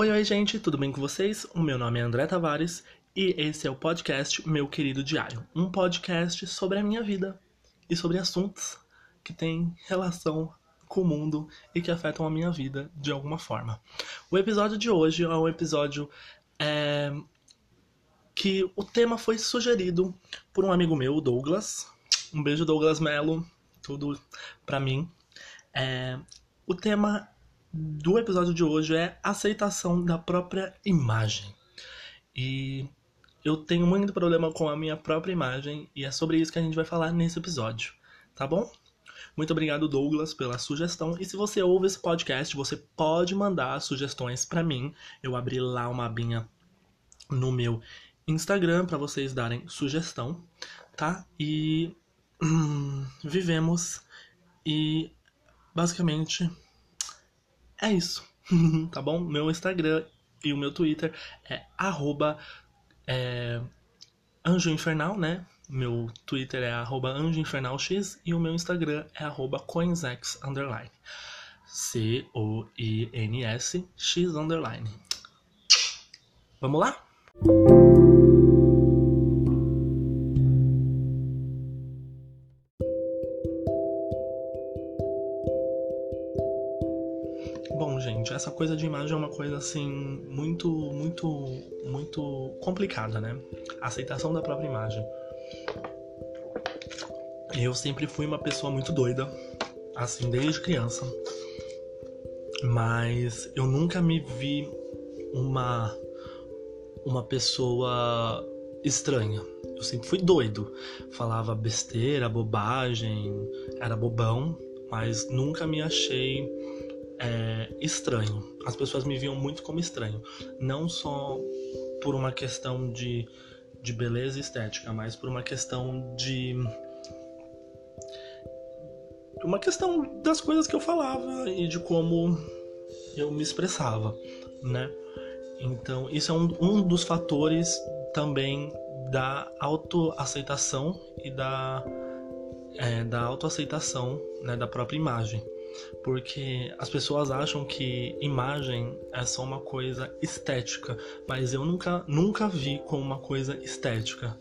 Oi, oi, gente, tudo bem com vocês? O meu nome é André Tavares e esse é o podcast Meu Querido Diário, um podcast sobre a minha vida e sobre assuntos que têm relação com o mundo e que afetam a minha vida de alguma forma. O episódio de hoje é um episódio é, que o tema foi sugerido por um amigo meu, Douglas. Um beijo, Douglas Melo, tudo pra mim. É, o tema do episódio de hoje é aceitação da própria imagem. E eu tenho muito problema com a minha própria imagem e é sobre isso que a gente vai falar nesse episódio, tá bom? Muito obrigado, Douglas, pela sugestão. E se você ouve esse podcast, você pode mandar sugestões para mim. Eu abri lá uma abinha no meu Instagram para vocês darem sugestão, tá? E hum, vivemos e basicamente é isso, tá bom? Meu Instagram e o meu Twitter é arroba é, né? Meu Twitter é arroba Anjo Infernal X e o meu Instagram é arroba Coinsex underline. C-O-I-N-S X underline. Vamos lá? Coisa de imagem é uma coisa assim muito, muito, muito complicada, né? A aceitação da própria imagem. Eu sempre fui uma pessoa muito doida, assim, desde criança. Mas eu nunca me vi uma uma pessoa estranha. Eu sempre fui doido. Falava besteira, bobagem, era bobão, mas nunca me achei é, estranho. As pessoas me viam muito como estranho. Não só por uma questão de, de beleza estética, mas por uma questão de. Uma questão das coisas que eu falava e de como eu me expressava, né? Então, isso é um, um dos fatores também da autoaceitação e da, é, da autoaceitação né, da própria imagem. Porque as pessoas acham que imagem é só uma coisa estética, mas eu nunca, nunca vi como uma coisa estética,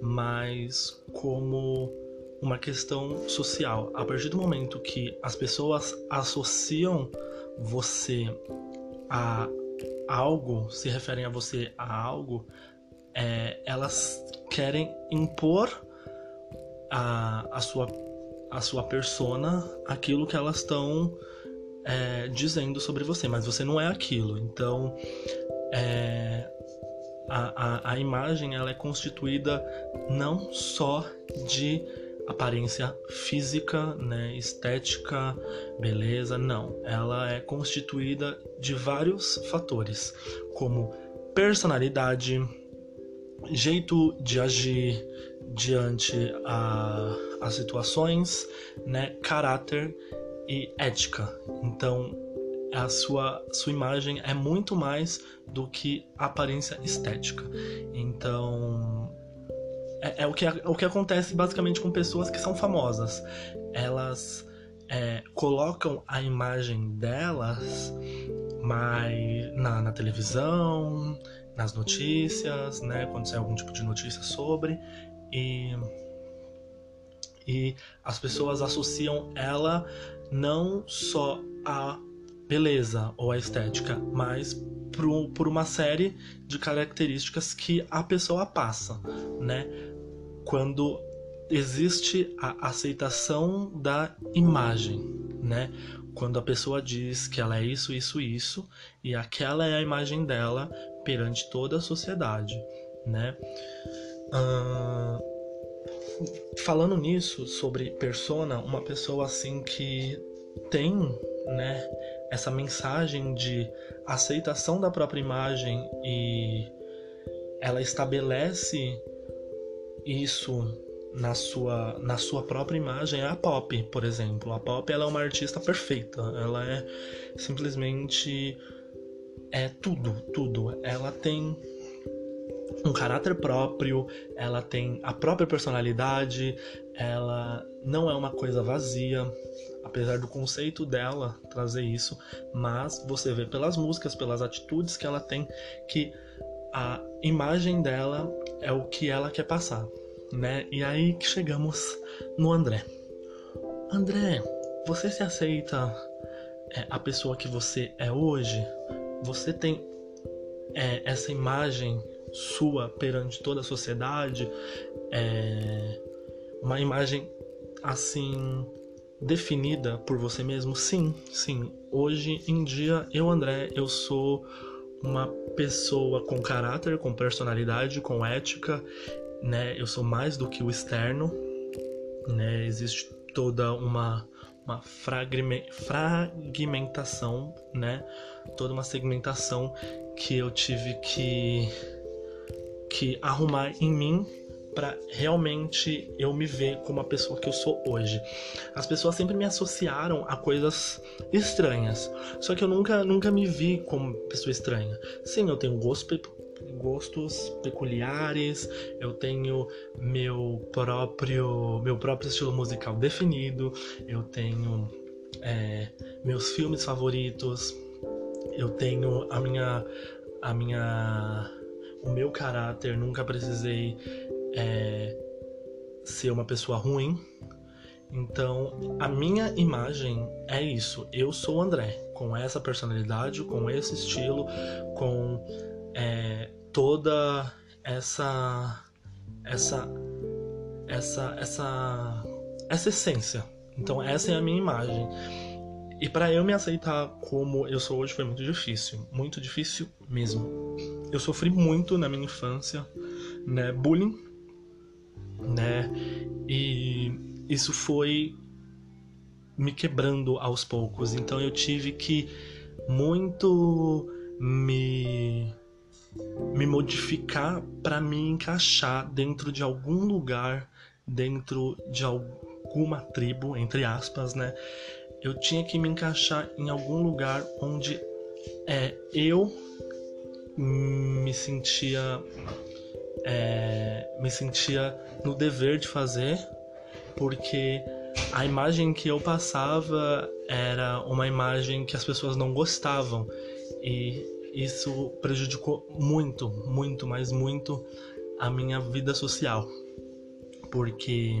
mas como uma questão social. A partir do momento que as pessoas associam você a algo, se referem a você a algo, é, elas querem impor a, a, sua, a sua persona aquilo que elas estão é, dizendo sobre você, mas você não é aquilo. Então, é, a, a, a imagem ela é constituída não só de aparência física, né, estética, beleza, não. Ela é constituída de vários fatores, como personalidade, jeito de agir diante a, as situações, né, caráter e ética. Então, a sua, sua imagem é muito mais do que aparência estética. Então, é, é, o, que, é o que acontece basicamente com pessoas que são famosas. Elas é, colocam a imagem delas mais na, na, televisão, nas notícias, né? Quando sai algum tipo de notícia sobre. E, e as pessoas associam ela não só a beleza ou a estética, mas por, por uma série de características que a pessoa passa, né? Quando existe a aceitação da imagem, né? Quando a pessoa diz que ela é isso, isso, isso, e aquela é a imagem dela perante toda a sociedade, né? Uh, falando nisso sobre persona, uma pessoa assim que tem, né, essa mensagem de aceitação da própria imagem e ela estabelece isso na sua, na sua própria imagem a Pop, por exemplo. A Pop ela é uma artista perfeita. Ela é simplesmente é tudo, tudo. Ela tem um caráter próprio, ela tem a própria personalidade, ela não é uma coisa vazia. apesar do conceito dela trazer isso, mas você vê pelas músicas, pelas atitudes que ela tem, que a imagem dela é o que ela quer passar, né? E aí que chegamos no André. André, você se aceita é, a pessoa que você é hoje? Você tem é, essa imagem sua perante toda a sociedade? É, uma imagem assim definida por você mesmo? Sim, sim. Hoje em dia, eu, André, eu sou uma pessoa com caráter, com personalidade, com ética, né? Eu sou mais do que o externo, né? Existe toda uma uma fragmentação, né? Toda uma segmentação que eu tive que que arrumar em mim para realmente eu me ver como a pessoa que eu sou hoje. As pessoas sempre me associaram a coisas estranhas, só que eu nunca, nunca me vi como pessoa estranha. Sim, eu tenho gosto, gostos peculiares, eu tenho meu próprio meu próprio estilo musical definido, eu tenho é, meus filmes favoritos, eu tenho a minha a minha o meu caráter, nunca precisei é, ser uma pessoa ruim. Então, a minha imagem é isso. Eu sou o André, com essa personalidade, com esse estilo, com é, toda essa essa essa essa essa essência. Então, essa é a minha imagem. E para eu me aceitar como eu sou hoje foi muito difícil, muito difícil mesmo. Eu sofri muito na minha infância, né, bullying né? E isso foi me quebrando aos poucos. Então eu tive que muito me me modificar para me encaixar dentro de algum lugar, dentro de alguma tribo, entre aspas, né? Eu tinha que me encaixar em algum lugar onde é, eu me sentia é, me sentia no dever de fazer, porque a imagem que eu passava era uma imagem que as pessoas não gostavam. E isso prejudicou muito, muito, mas muito a minha vida social, porque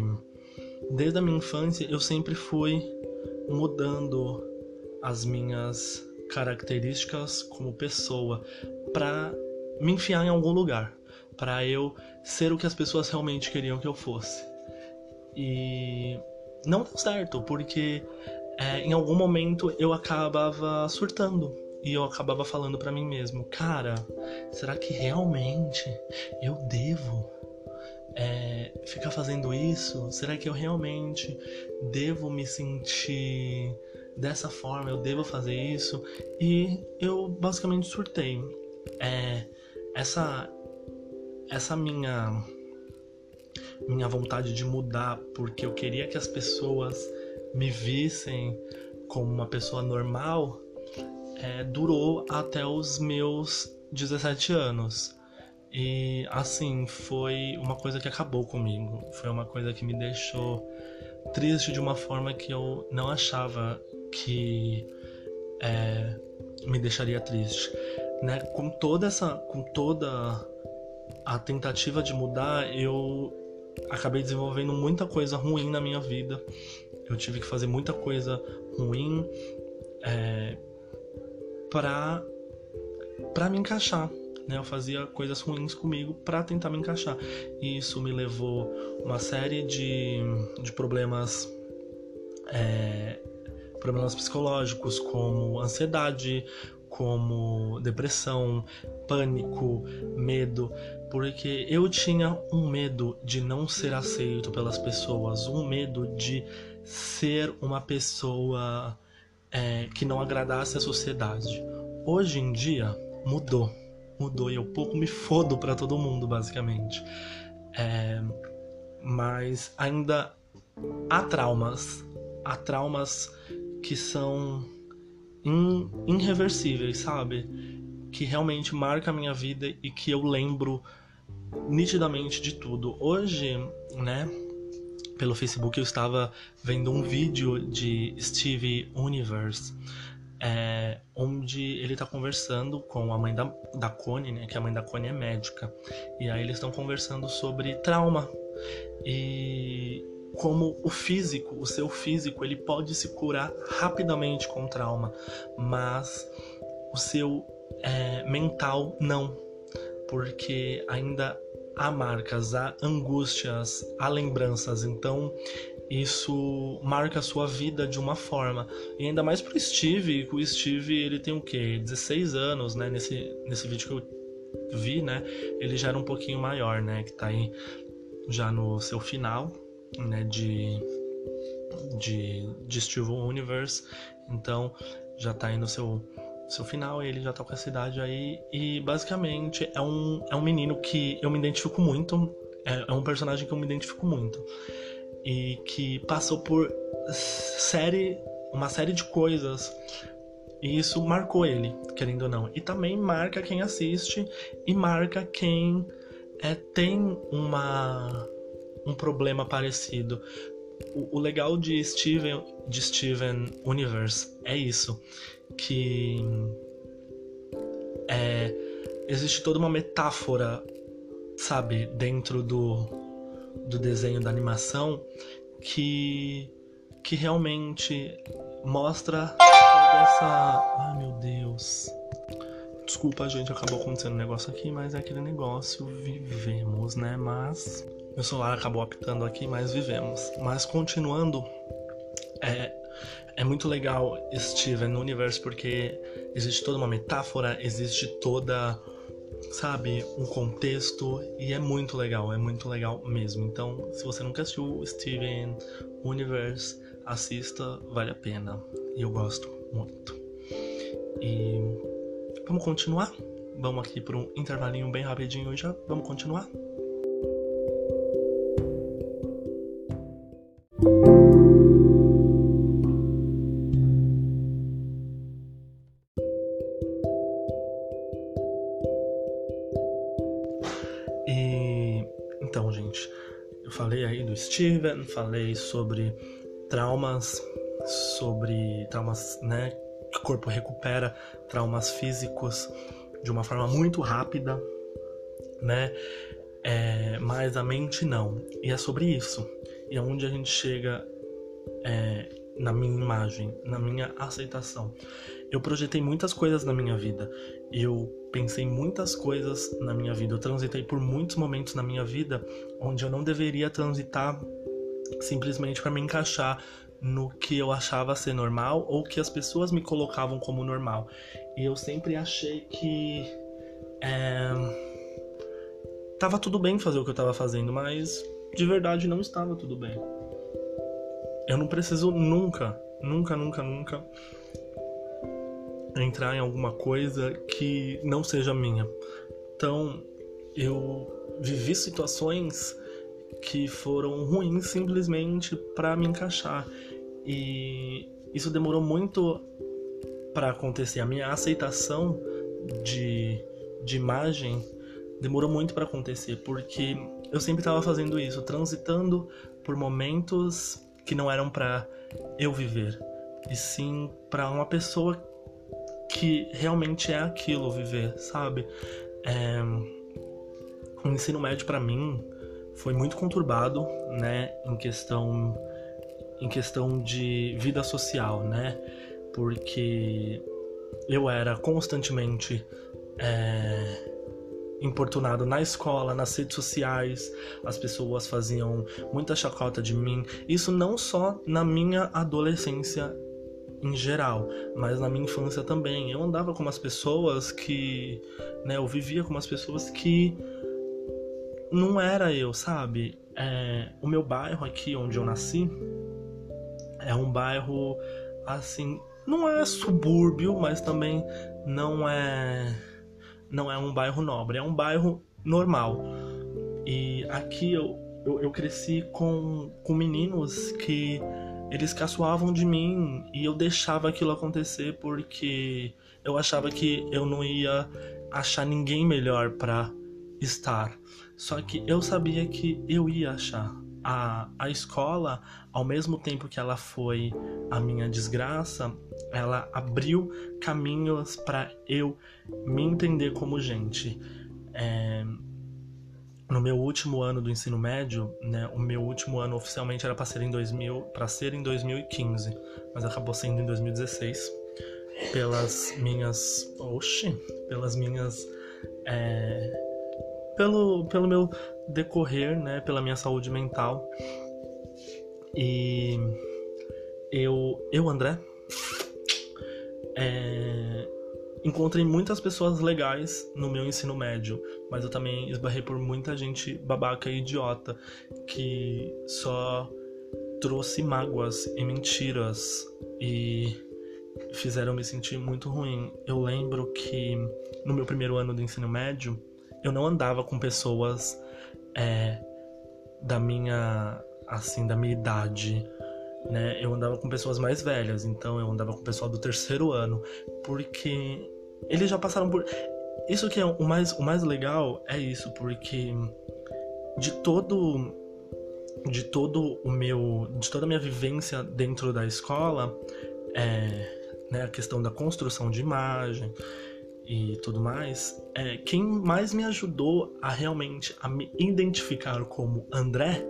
desde a minha infância eu sempre fui mudando as minhas características como pessoa para me enfiar em algum lugar para eu ser o que as pessoas realmente queriam que eu fosse. E não deu certo, porque é, em algum momento eu acabava surtando e eu acabava falando para mim mesmo, cara, será que realmente eu devo é, ficar fazendo isso? Será que eu realmente devo me sentir dessa forma? Eu devo fazer isso? E eu basicamente surtei. É, essa essa minha minha vontade de mudar porque eu queria que as pessoas me vissem como uma pessoa normal é, durou até os meus 17 anos. E assim, foi uma coisa que acabou comigo. Foi uma coisa que me deixou triste de uma forma que eu não achava que é, me deixaria triste. Né? Com toda essa. Com toda a tentativa de mudar, eu acabei desenvolvendo muita coisa ruim na minha vida. Eu tive que fazer muita coisa ruim é, para para me encaixar. Né? Eu fazia coisas ruins comigo para tentar me encaixar. E isso me levou uma série de, de problemas é, problemas psicológicos como ansiedade, como depressão, pânico, medo, porque eu tinha um medo de não ser aceito pelas pessoas, um medo de ser uma pessoa é, que não agradasse a sociedade. Hoje em dia mudou, mudou e eu pouco me fodo para todo mundo, basicamente. É, mas ainda há traumas, há traumas que são irreversíveis, sabe? Que realmente marca a minha vida e que eu lembro nitidamente de tudo. Hoje, né, pelo Facebook eu estava vendo um vídeo de Steve Universe, é, onde ele está conversando com a mãe da, da Connie, né? Que a mãe da Connie é médica. E aí eles estão conversando sobre trauma. E como o físico, o seu físico, ele pode se curar rapidamente com trauma, mas o seu é, mental não, porque ainda há marcas, há angústias, há lembranças. Então isso marca a sua vida de uma forma. E ainda mais pro Steve, que o Steve ele tem o quê? 16 anos, né? Nesse, nesse vídeo que eu vi, né? Ele já era um pouquinho maior, né? Que tá aí já no seu final, né? De, de, de Steve Universe. Então já tá aí no seu seu final, ele já tá com essa idade aí. E basicamente é um, é um menino que eu me identifico muito. É, é um personagem que eu me identifico muito. E que passou por série, uma série de coisas. E isso marcou ele, querendo ou não. E também marca quem assiste e marca quem é, tem uma, um problema parecido. O, o legal de Steven, de Steven Universe é isso que é, existe toda uma metáfora, sabe, dentro do, do desenho da animação que, que realmente mostra toda essa. Ai meu Deus. Desculpa, gente, acabou acontecendo um negócio aqui, mas é aquele negócio, vivemos, né? Mas meu celular acabou apitando aqui, mas vivemos. Mas continuando, é, é muito legal Steven no universo porque existe toda uma metáfora, existe toda, sabe, um contexto e é muito legal, é muito legal mesmo. Então, se você nunca assistiu Steven Universe, assista, vale a pena. E eu gosto muito. E vamos continuar? Vamos aqui para um intervalinho bem rapidinho já. Vamos continuar? Falei sobre traumas, sobre traumas, né, que o corpo recupera, traumas físicos de uma forma muito rápida, né? É, mas a mente não. E é sobre isso. E é onde a gente chega é, na minha imagem, na minha aceitação. Eu projetei muitas coisas na minha vida. Eu pensei muitas coisas na minha vida. Eu transitei por muitos momentos na minha vida onde eu não deveria transitar simplesmente para me encaixar no que eu achava ser normal ou que as pessoas me colocavam como normal. E eu sempre achei que é, tava tudo bem fazer o que eu tava fazendo, mas de verdade não estava tudo bem. Eu não preciso nunca, nunca, nunca, nunca entrar em alguma coisa que não seja minha. Então, eu vivi situações que foram ruins simplesmente para me encaixar. E isso demorou muito para acontecer. A minha aceitação de, de imagem demorou muito para acontecer, porque eu sempre estava fazendo isso, transitando por momentos que não eram para eu viver, e sim para uma pessoa que realmente é aquilo viver, sabe? É... O ensino médio para mim foi muito conturbado, né, em questão em questão de vida social, né? Porque eu era constantemente é, importunado na escola, nas redes sociais, as pessoas faziam muita chacota de mim. Isso não só na minha adolescência em geral, mas na minha infância também. Eu andava com umas pessoas que, né, eu vivia com umas pessoas que não era eu, sabe? É, o meu bairro aqui onde eu nasci é um bairro assim, não é subúrbio, mas também não é não é um bairro nobre, é um bairro normal. E aqui eu, eu, eu cresci com, com meninos que eles caçoavam de mim e eu deixava aquilo acontecer porque eu achava que eu não ia achar ninguém melhor para estar. Só que eu sabia que eu ia achar a, a escola, ao mesmo tempo que ela foi a minha desgraça, ela abriu caminhos para eu me entender como gente. É, no meu último ano do ensino médio, né, o meu último ano oficialmente era para ser em 2000, para ser em 2015, mas acabou sendo em 2016 pelas minhas, oxe, pelas minhas é, pelo pelo meu decorrer, né, pela minha saúde mental. E eu eu André é, encontrei muitas pessoas legais no meu ensino médio, mas eu também esbarrei por muita gente babaca e idiota que só trouxe mágoas e mentiras e fizeram me sentir muito ruim. Eu lembro que no meu primeiro ano do ensino médio, eu não andava com pessoas é, da minha assim, da minha idade né? Eu andava com pessoas mais velhas, então eu andava com o pessoal do terceiro ano, porque eles já passaram por isso que é o mais o mais legal é isso, porque de todo de todo o meu de toda a minha vivência dentro da escola, é, né, a questão da construção de imagem e tudo mais, é, quem mais me ajudou a realmente a me identificar como André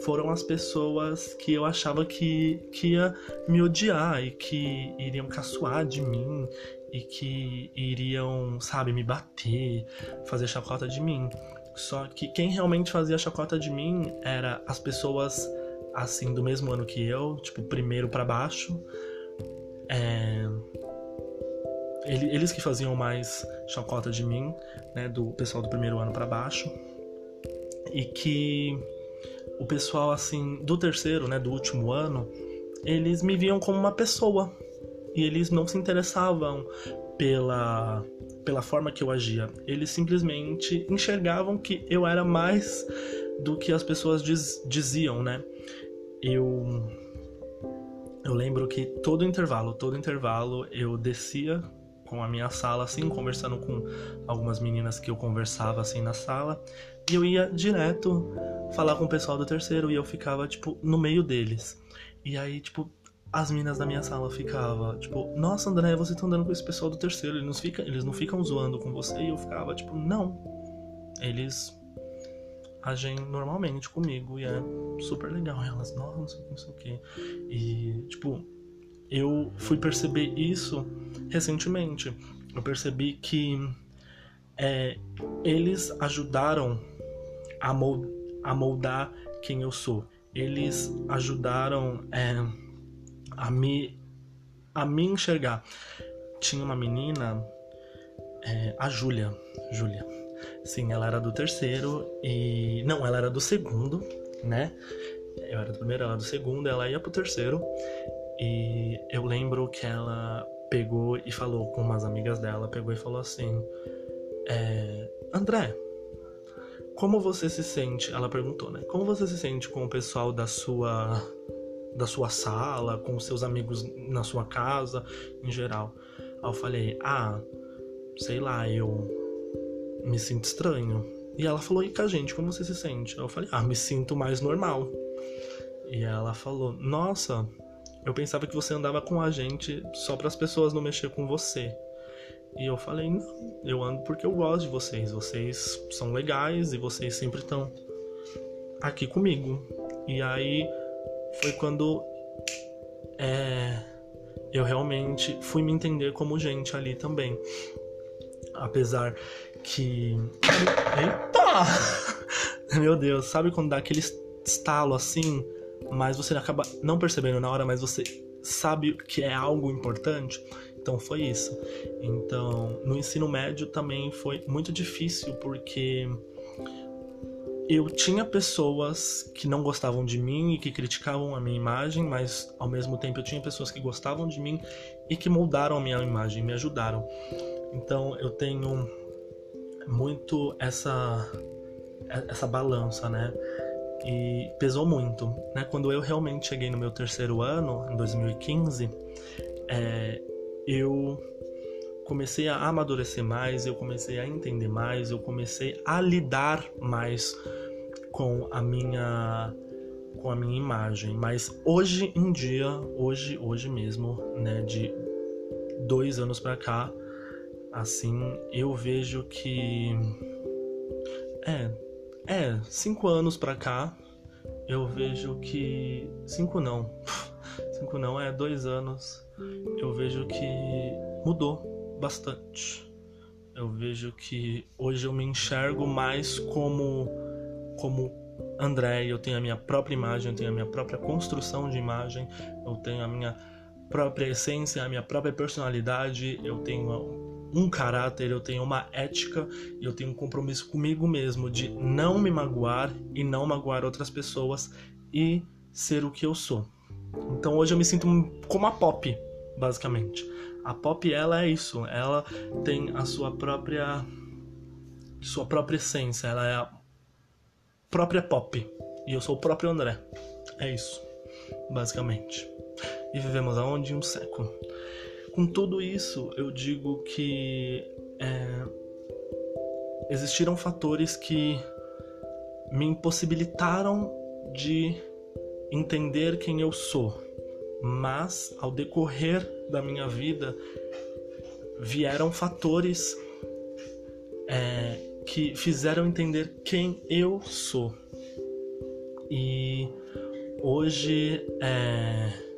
foram as pessoas que eu achava que, que ia me odiar e que iriam caçoar de mim e que iriam, sabe, me bater, fazer chacota de mim. Só que quem realmente fazia chacota de mim era as pessoas assim do mesmo ano que eu, tipo, primeiro para baixo. É... Eles que faziam mais chacota de mim, né, do pessoal do primeiro ano para baixo. E que o pessoal assim do terceiro, né, do último ano, eles me viam como uma pessoa e eles não se interessavam pela pela forma que eu agia. Eles simplesmente enxergavam que eu era mais do que as pessoas diz, diziam, né? Eu eu lembro que todo intervalo, todo intervalo eu descia com a minha sala assim, conversando com algumas meninas que eu conversava assim na sala, e eu ia direto falar com o pessoal do terceiro e eu ficava, tipo, no meio deles. E aí, tipo, as minas da minha sala ficavam, tipo, nossa, André, você tá andando com esse pessoal do terceiro, eles não, ficam, eles não ficam zoando com você. E eu ficava, tipo, não. Eles agem normalmente comigo e é super legal. E elas, nossa, não sei o que. E, tipo, eu fui perceber isso recentemente. Eu percebi que é, eles ajudaram a, mold, a moldar quem eu sou. Eles ajudaram é, a me a me enxergar. Tinha uma menina, é, a Júlia, Júlia. Sim, ela era do terceiro e não, ela era do segundo, né? Eu era do primeiro, ela era do segundo, ela ia pro terceiro. E eu lembro que ela pegou e falou com umas amigas dela, pegou e falou assim: é, André, como você se sente? Ela perguntou, né? Como você se sente com o pessoal da sua da sua sala, com os seus amigos na sua casa, em geral? Aí eu falei: "Ah, sei lá, eu me sinto estranho". E ela falou: "E com a gente, como você se sente?". Aí eu falei: "Ah, me sinto mais normal". E ela falou: "Nossa, eu pensava que você andava com a gente só para as pessoas não mexer com você". E eu falei, não, eu ando porque eu gosto de vocês. Vocês são legais e vocês sempre estão aqui comigo. E aí foi quando é, eu realmente fui me entender como gente ali também. Apesar que. Eita! Meu Deus, sabe quando dá aquele estalo assim, mas você acaba não percebendo na hora, mas você sabe que é algo importante? Então foi isso. Então, no ensino médio também foi muito difícil porque eu tinha pessoas que não gostavam de mim e que criticavam a minha imagem, mas ao mesmo tempo eu tinha pessoas que gostavam de mim e que moldaram a minha imagem, me ajudaram. Então eu tenho muito essa essa balança, né? E pesou muito, né? Quando eu realmente cheguei no meu terceiro ano, em 2015, é, eu comecei a amadurecer mais, eu comecei a entender mais, eu comecei a lidar mais com a minha com a minha imagem, mas hoje em dia, hoje, hoje mesmo, né, de dois anos para cá, assim, eu vejo que é, é, cinco anos para cá, eu vejo que cinco não, cinco não é dois anos, eu vejo que mudou bastante. Eu vejo que hoje eu me enxergo mais como como André, eu tenho a minha própria imagem, eu tenho a minha própria construção de imagem, eu tenho a minha própria essência, a minha própria personalidade, eu tenho um caráter, eu tenho uma ética e eu tenho um compromisso comigo mesmo de não me magoar e não magoar outras pessoas e ser o que eu sou. Então hoje eu me sinto como a pop, basicamente. A pop ela é isso, ela tem a sua própria sua própria essência, ela é a própria pop. E eu sou o próprio André. É isso, basicamente. E vivemos aonde? Um século. Com tudo isso, eu digo que é, existiram fatores que me impossibilitaram de entender quem eu sou, mas ao decorrer da minha vida vieram fatores é, que fizeram entender quem eu sou. E hoje é,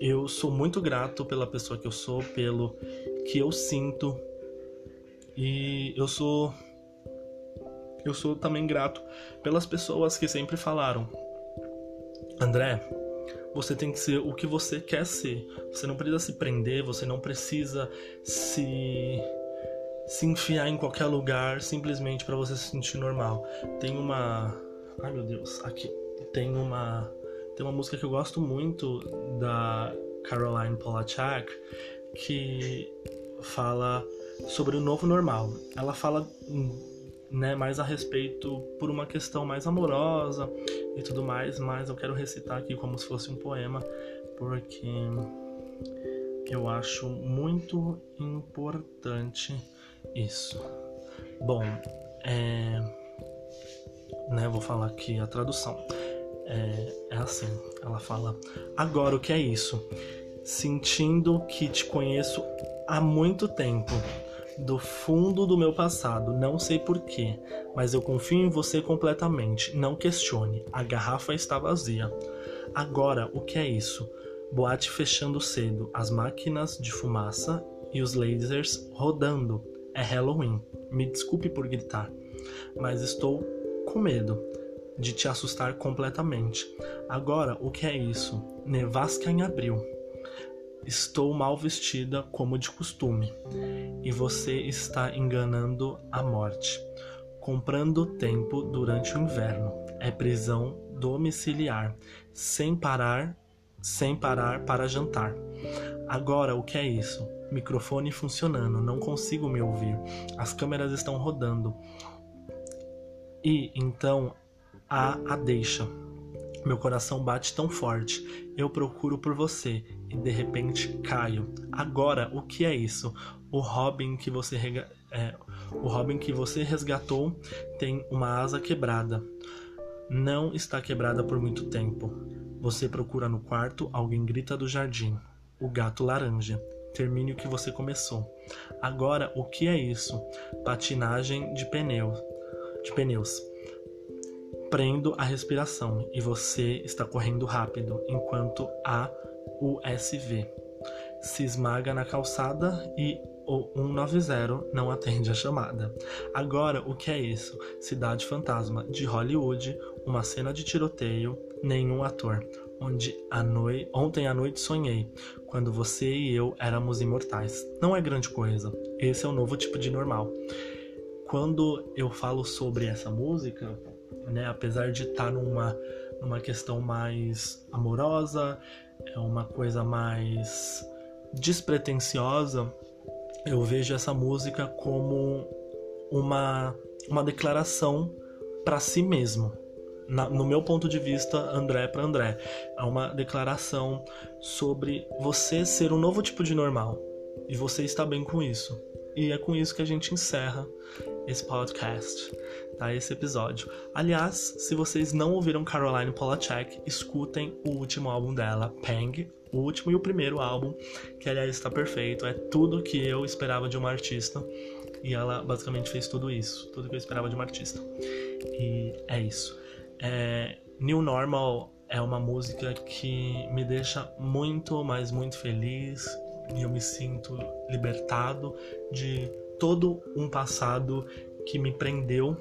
eu sou muito grato pela pessoa que eu sou, pelo que eu sinto. E eu sou eu sou também grato pelas pessoas que sempre falaram: André, você tem que ser o que você quer ser. Você não precisa se prender, você não precisa se se enfiar em qualquer lugar simplesmente para você se sentir normal. Tem uma, ai meu Deus, aqui tem uma tem uma música que eu gosto muito da Caroline Polachak que fala sobre o novo normal. Ela fala né, mais a respeito por uma questão mais amorosa e tudo mais, mas eu quero recitar aqui como se fosse um poema porque eu acho muito importante isso. Bom, é, né, vou falar aqui a tradução. É, é assim, ela fala: Agora o que é isso? Sentindo que te conheço há muito tempo, do fundo do meu passado, não sei porquê, mas eu confio em você completamente. Não questione, a garrafa está vazia. Agora o que é isso? Boate fechando cedo, as máquinas de fumaça e os lasers rodando é Halloween. Me desculpe por gritar, mas estou com medo de te assustar completamente. Agora, o que é isso? Nevasca em abril. Estou mal vestida como de costume, e você está enganando a morte. Comprando tempo durante o inverno. É prisão domiciliar, sem parar, sem parar para jantar. Agora, o que é isso? Microfone funcionando, não consigo me ouvir. As câmeras estão rodando. E então há a deixa. Meu coração bate tão forte. Eu procuro por você e de repente caio. Agora, o que é isso? O Robin que você rega... é, o Robin que você resgatou tem uma asa quebrada. Não está quebrada por muito tempo. Você procura no quarto, alguém grita do jardim. O gato laranja termine o que você começou. Agora, o que é isso? Patinagem de pneus. De pneus. Prendo a respiração e você está correndo rápido enquanto a USV se esmaga na calçada e o 190 não atende a chamada. Agora, o que é isso? Cidade Fantasma de Hollywood, uma cena de tiroteio, nenhum ator onde a noi... ontem à noite sonhei, quando você e eu éramos imortais. Não é grande coisa, esse é o novo tipo de normal. Quando eu falo sobre essa música, né, apesar de estar tá numa, numa questão mais amorosa, é uma coisa mais despretensiosa, eu vejo essa música como uma, uma declaração para si mesmo na, no meu ponto de vista, André para André. É uma declaração sobre você ser um novo tipo de normal. E você está bem com isso. E é com isso que a gente encerra esse podcast, tá? Esse episódio. Aliás, se vocês não ouviram Caroline Polachek, escutem o último álbum dela, Pang, o último e o primeiro álbum, que aliás está perfeito, é tudo que eu esperava de uma artista. E ela basicamente fez tudo isso, tudo que eu esperava de uma artista. E é isso. É, New Normal é uma música que me deixa muito, mas muito feliz e eu me sinto libertado de todo um passado que me prendeu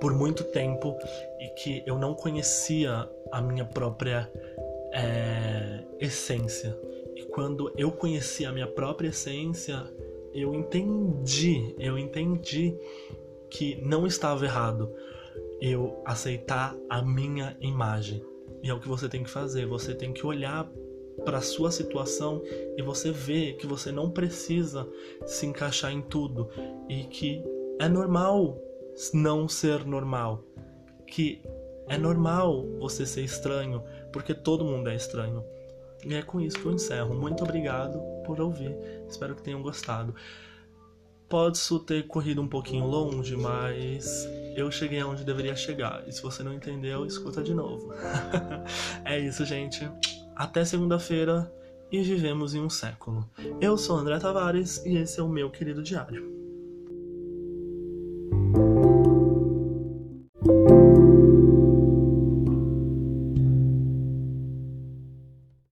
por muito tempo e que eu não conhecia a minha própria é, essência. E quando eu conheci a minha própria essência, eu entendi, eu entendi que não estava errado eu aceitar a minha imagem. E é o que você tem que fazer, você tem que olhar para sua situação e você vê que você não precisa se encaixar em tudo e que é normal não ser normal, que é normal você ser estranho, porque todo mundo é estranho. E é com isso que eu encerro. Muito obrigado por ouvir. Espero que tenham gostado. Pode ter corrido um pouquinho longe, mas eu cheguei aonde deveria chegar. E se você não entendeu, escuta de novo. é isso, gente. Até segunda-feira e vivemos em um século. Eu sou André Tavares e esse é o meu querido diário.